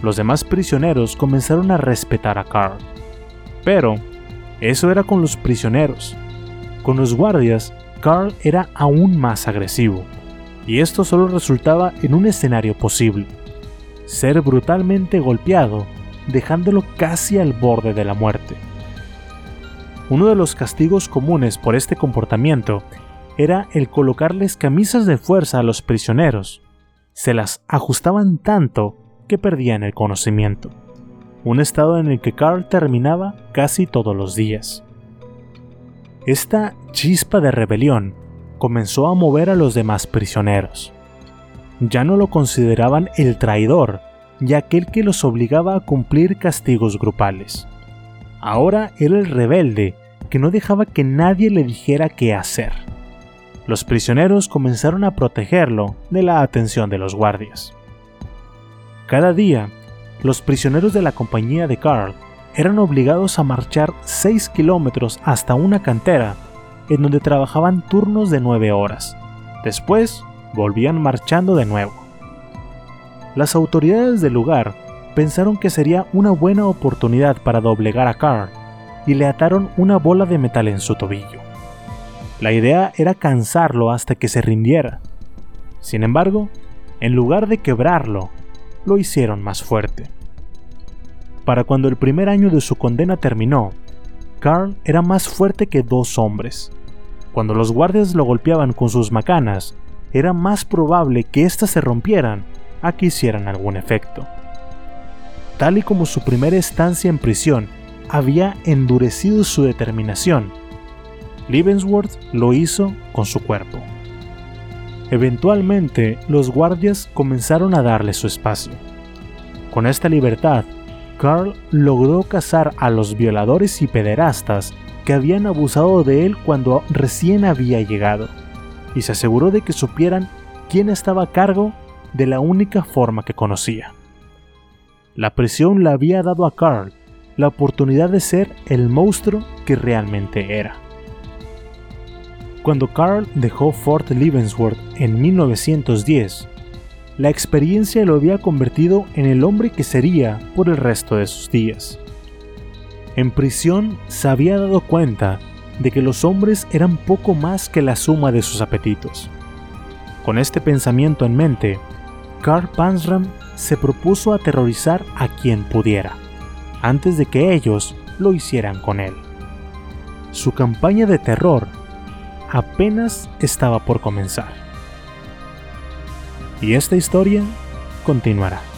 Los demás prisioneros comenzaron a respetar a Carl. Pero eso era con los prisioneros. Con los guardias, Carl era aún más agresivo, y esto solo resultaba en un escenario posible ser brutalmente golpeado, dejándolo casi al borde de la muerte. Uno de los castigos comunes por este comportamiento era el colocarles camisas de fuerza a los prisioneros. Se las ajustaban tanto que perdían el conocimiento. Un estado en el que Carl terminaba casi todos los días. Esta chispa de rebelión comenzó a mover a los demás prisioneros ya no lo consideraban el traidor y aquel que los obligaba a cumplir castigos grupales. Ahora era el rebelde que no dejaba que nadie le dijera qué hacer. Los prisioneros comenzaron a protegerlo de la atención de los guardias. Cada día, los prisioneros de la compañía de Carl eran obligados a marchar 6 kilómetros hasta una cantera en donde trabajaban turnos de 9 horas. Después volvían marchando de nuevo. Las autoridades del lugar pensaron que sería una buena oportunidad para doblegar a Carl y le ataron una bola de metal en su tobillo. La idea era cansarlo hasta que se rindiera. Sin embargo, en lugar de quebrarlo, lo hicieron más fuerte. Para cuando el primer año de su condena terminó, Carl era más fuerte que dos hombres. Cuando los guardias lo golpeaban con sus macanas, era más probable que éstas se rompieran a que hicieran algún efecto. Tal y como su primera estancia en prisión había endurecido su determinación, Leavenworth lo hizo con su cuerpo. Eventualmente, los guardias comenzaron a darle su espacio. Con esta libertad, Carl logró cazar a los violadores y pederastas que habían abusado de él cuando recién había llegado, y se aseguró de que supieran quién estaba a cargo de la única forma que conocía. La prisión le había dado a Carl la oportunidad de ser el monstruo que realmente era. Cuando Carl dejó Fort Leavenworth en 1910, la experiencia lo había convertido en el hombre que sería por el resto de sus días. En prisión se había dado cuenta de que los hombres eran poco más que la suma de sus apetitos. Con este pensamiento en mente, Carl Pansram se propuso aterrorizar a quien pudiera, antes de que ellos lo hicieran con él. Su campaña de terror apenas estaba por comenzar y esta historia continuará.